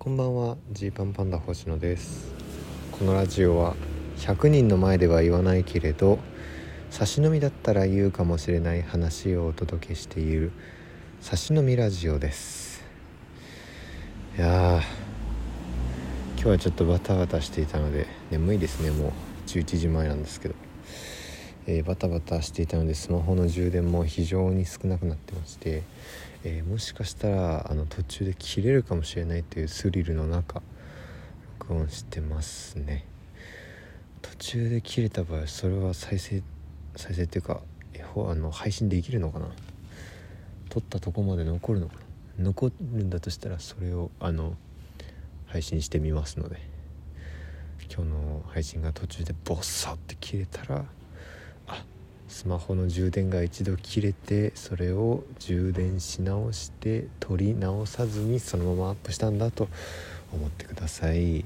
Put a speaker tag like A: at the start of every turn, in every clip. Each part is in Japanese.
A: こんばんは。ジーパンパンダ星野です。このラジオは100人の前では言わないけれど差し飲みだったら言うかもしれない話をお届けしている差し飲みラジオです。いや今日はちょっとバタバタしていたので眠いですね。もう11時前なんですけど、えー、バタバタしていたのでスマホの充電も非常に少なくなってましてえー、もしかしたらあの途中で切れるかもしれないというスリルの中録音してますね。途中で切れた場合それは再生再生っていうかあの配信できるのかな？撮ったとこまで残るのかな？残るんだとしたらそれをあの配信してみますので。今日の配信が途中でボッサって切れたらスマホの充電が一度切れてそれを充電し直して取り直さずにそのままアップしたんだと思ってください。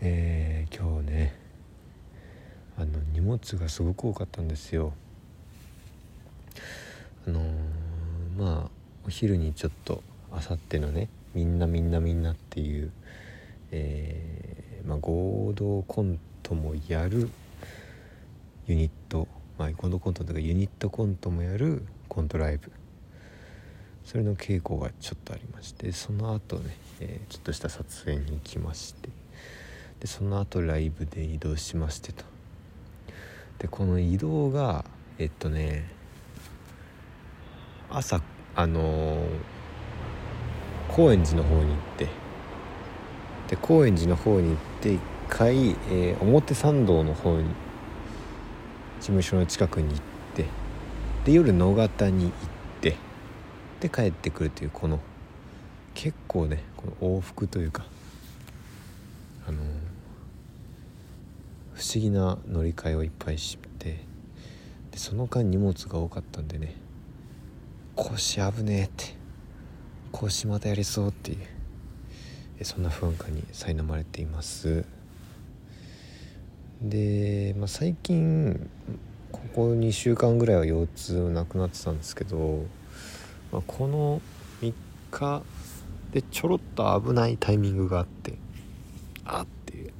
A: えー、今日ねあの荷物がすごく多かったんですよ。あのー、まあお昼にちょっとあさってのね「みんなみんなみんな」っていう、えー、まあ、合同コントもやるユニット、まあ、コントコントとかユニットコントもやるコントライブ。それの稽古がちょっとありましてその後ね、えー、ちょっとした撮影に行きましてでその後ライブで移動しましてと。でこの移動がえっとね朝あのー、高円寺の方に行ってで高円寺の方に行って一回、えー、表参道の方に事務所の近くに行ってで夜野方に行ってで帰ってくるというこの結構ねこの往復というかあの不思議な乗り換えをいっぱいしてでその間荷物が多かったんでね腰危ねえって腰またやりそうっていうそんな不安感に苛まれています。で、まあ、最近ここ2週間ぐらいは腰痛なくなってたんですけど、まあ、この3日でちょろっと危ないタイミングがあってあって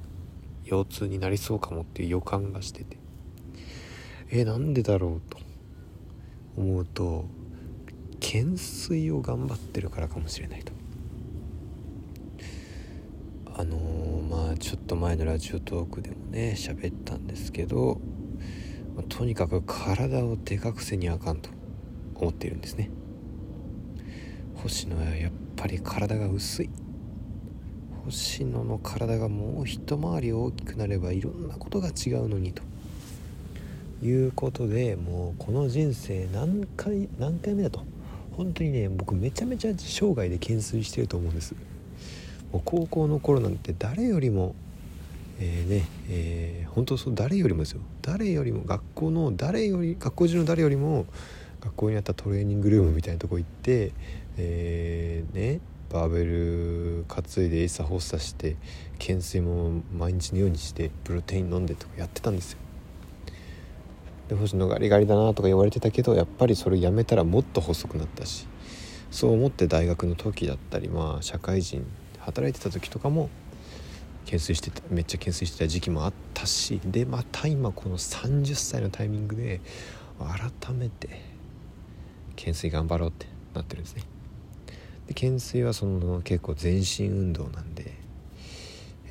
A: 腰痛になりそうかもっていう予感がしててえなんでだろうと思うと懸垂を頑張ってるからかもしれないとあのー、まあちょっと前のラジオトークでもね喋ったんですけど、まあ、とにかく体をでかくせにあかんと思っているんですね。星野はやっぱり体が薄い。星野の体がもう一回り大きくなればいろんなことが違うのにと。いうことでもうこの人生何回何回目だと。本当にね僕めちゃめちゃ生涯で懸垂してると思うんです。高校の頃なんて誰よりもえー、ねえー、本当そう誰よりもですよ。誰よりも学校の誰より学校中の誰よりも学校にあったトレーニングルームみたいなとこ行って、えー、ねバーベル担いで餌発作して懸垂も毎日のようにしてプロテイン飲んでとかやってたんですよ。で星野ガリガリだなとか言われてたけどやっぱりそれやめたらもっと細くなったしそう思って大学の時だったりまあ社会人働いてた時とかも懸垂してためっちゃ懸垂してた時期もあったしでまた今この30歳のタイミングで改めて懸垂頑張ろうってなってるんですね。で懸垂はその結構全身運動なんで、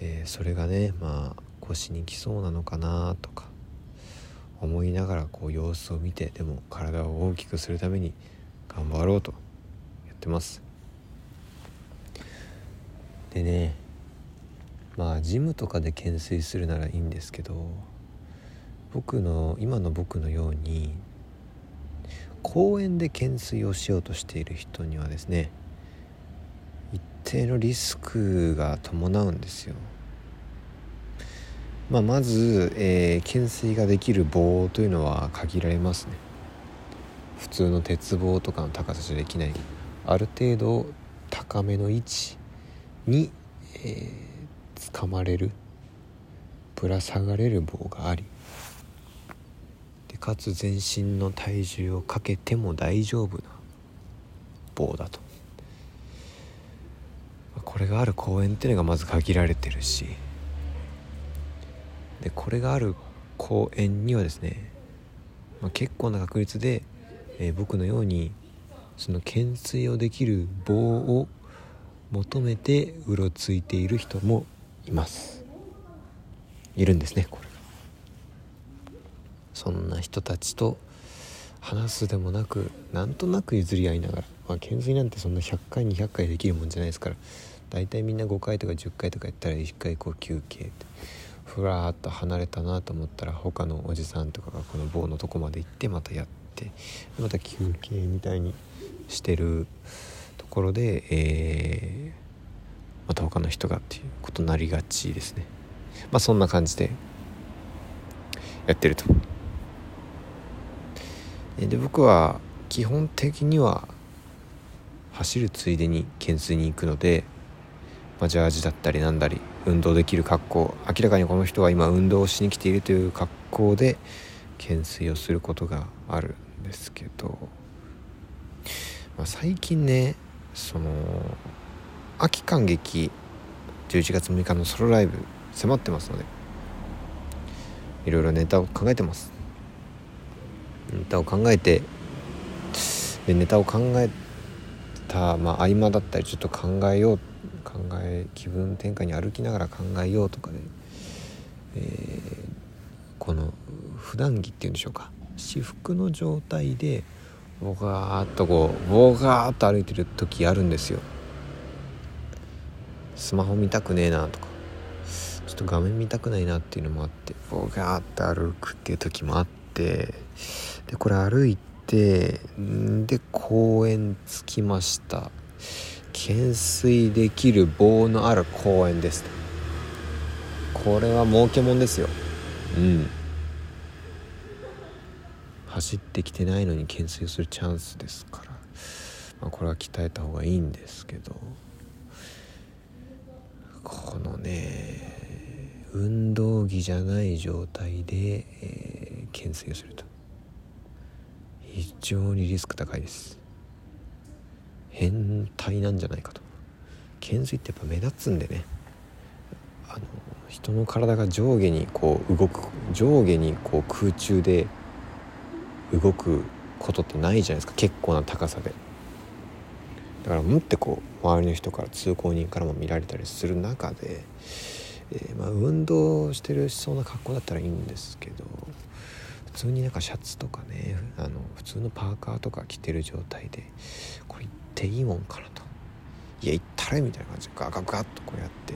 A: えー、それがねまあ腰にきそうなのかなとか思いながらこう様子を見てでも体を大きくするために頑張ろうとやってます。でねまあジムとかで懸垂するならいいんですけど僕の今の僕のように公園で懸垂をしようとしている人にはですね一定のリスクが伴うんですよ。まあ、まず、えー、懸垂ができる棒というのは限られますね。普通の鉄棒とかの高さじゃできないある程度高めの位置に、えー、掴まれる。ぶら下がれる棒があり。でかつ全身の体重をかけても大丈夫な棒だと。これがある公園っていうのがまず限られてるし。でこれがある公園にはですね、まあ、結構な確率で、えー、僕のようにその懸垂をできる棒を求めてうろついている人もいます。いるんですねこれそんな人たちと話すでもなくなんとなく譲り合いながら、まあ、懸垂なんてそんな100回200回できるもんじゃないですから。大体みんな5回とか10回とかやったら1回こう休憩ってふらーっと離れたなと思ったら他のおじさんとかがこの棒のとこまで行ってまたやってまた休憩みたいにしてる。ところで、えー、また他の人がっていうことになりがちですね。まあそんな感じでやってると。で僕は基本的には走るついでに懸垂に行くので、まあ、ジャージだったりなんだり運動できる格好。明らかにこの人は今運動をしに来ているという格好で懸垂をすることがあるんですけど、まあ、最近ねその秋感激11月6日のソロライブ迫ってますのでいろいろネタを考えてます。ネタを考えてでネタを考えた、まあ、合間だったりちょっと考えよう考え気分転換に歩きながら考えようとかで、えー、この普段着っていうんでしょうか私服の状態でボガーッとこうボガーッと歩いてる時あるんですよ。スマホ見たくねえなとか。ちょっと画面見たくないなっていうのもあってボガーッと歩くっていう時もあって。でこれ歩いてで公園着きました。懸垂できる棒のある公園です。これは儲けもんですよ。うん。走ってきてないのに懸垂するチャンスですから、まあ、これは鍛えた方がいいんですけど。このね運動着じゃない状態で、えー、懸垂すると。非常にリスク高いです。変態なんじゃないかと。懸垂ってやっぱ目立つんでね。あの人の体が上下にこう動く上下にこう空中で動くことってないじゃないですか。結構な高さで。だから持ってこう周りの人から通行人からも見られたりする中で、えー、まあ運動してるしそうな格好だったらいいんですけど普通になんかシャツとかねあの普通のパーカーとか着てる状態でこれ行っていいもんかなと。いや行ったれみたいな感じでガガガッとこうやって。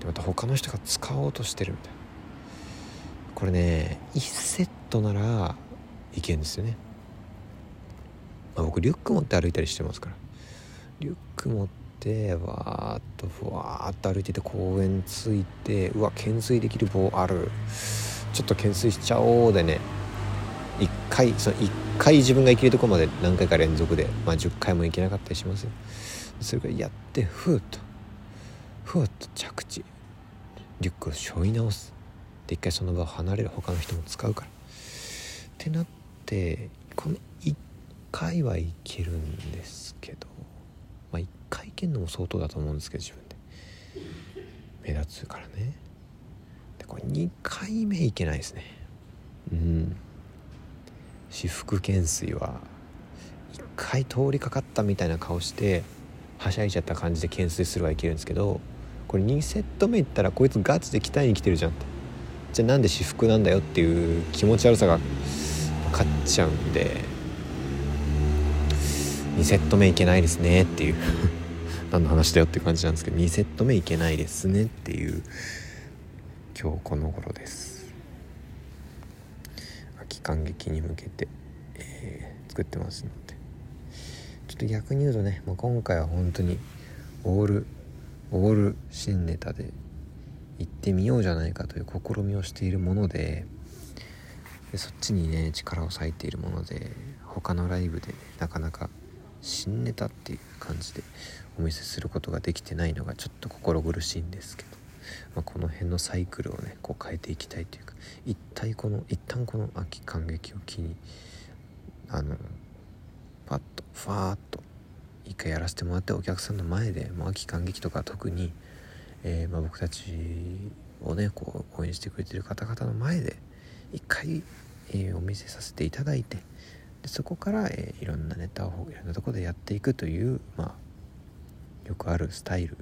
A: でまた他の人が使おうとしてるみたいな。これね1セットならいけるんですよね、まあ、僕リュック持って歩いたりしてますから。リュック持ってわーっとふわーっと歩いてて公園着いてうわ懸垂できる棒ある。ちょっと懸垂しちゃおうでね。1回その1回自分が行けるとこまで何回か連続で、まあ、10回も行けなかったりしますよ。それからやってふーっと。ふーっと着地。リュックを背負い直す。で一回その場を離れる。他の人も使うから。ってなってこの1回はいけるんですけどまあ1回行けるのも相当だと思うんですけど自分で。目立つからね。でこれ2回目いけないですね。うん。私服懸垂は1回通りかかったみたいな顔してはしゃいじゃった感じで懸垂するはいけるんですけどこれ2セット目いったらこいつガチで鍛えに来てるじゃんって。じゃあなんで私服なんだよっていう気持ち悪さが勝っちゃうんで2セット目いけないですねっていう。何の話だよっていう感じなんですけど2セット目いけないですねっていう今日この頃です。秋感激に向けて、えー、作ってますので。ちょっと逆に言うとね、まあ、今回は本当にオールオール新ネタで行ってみようじゃないかという試みをしているものででそっちにね力を割いているもので他のライブで、ね、なかなか新ネタっていう感じでお見せすることができてないのがちょっと心苦しいんですけどまあ、この辺のサイクルをねこう変えていきたいというか一体この一旦この秋感激を機にあのパッとファーッと一回やらせてもらってお客さんの前で、まあ、秋感激とか特に、えー、まあ、僕たちをねこう応援してくれてる方々の前で一回、えー、お見せさせていただいてでそこから、えー、いろんなネタをいろんなとこでやっていくという、まあ、よくあるスタイル。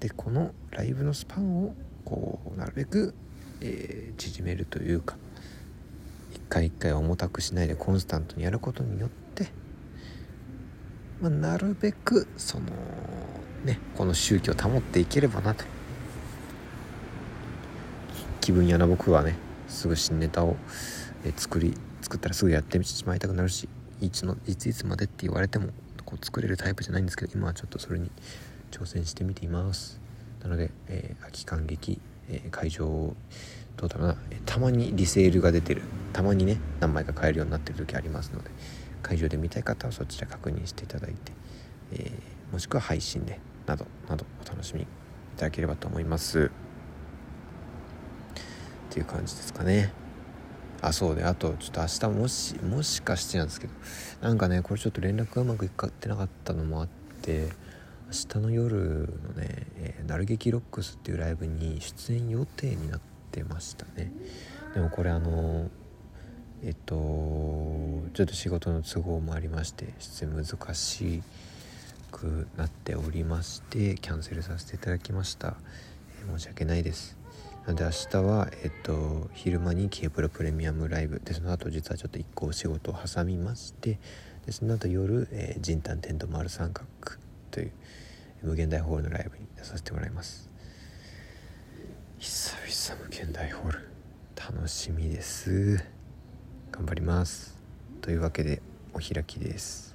A: でこのライブのスパンをこうなるべく、えー、縮めるというか一回一回重たくしないでコンスタントにやることによって、まあ、なるべくそのねこの宗教を保っていければなと。気分屋な僕はねすぐ新ネタを、え作り作ったらすぐやってしまいたくなるしいつのいついつまでって言われてもこう作れるタイプじゃないんですけど今はちょっとそれに挑戦してみています。なので、えー、秋感激、えー、会場どうだろうな、えー、たまにリセールが出てる。たまにね何枚か買えるようになってる時ありますので会場で見たい方はそちら確認していただいて、えもしくは配信でなどなどお楽しみいただければと思います。っていう感じですかね。あそうであとちょっと明日もしもしかしてなんですけどなんかねこれちょっと連絡がうまくいかってなかったのもあって明日の夜のね「、なる劇ロックス」っていうライブに出演予定になってましたね。でもこれあのえっとちょっと仕事の都合もありまして出演難しいくなっておりましてキャンセルさせていただきました、えー、申し訳ないです。なので明日はえっと昼間に K プロプレミアムライブ。でその後実はちょっと1個お仕事を挟みましてでその後夜、えー、人丹テント丸三角という無限大ホールのライブに出させてもらいます。久々無限大ホール。楽しみです。頑張ります。というわけでお開きです。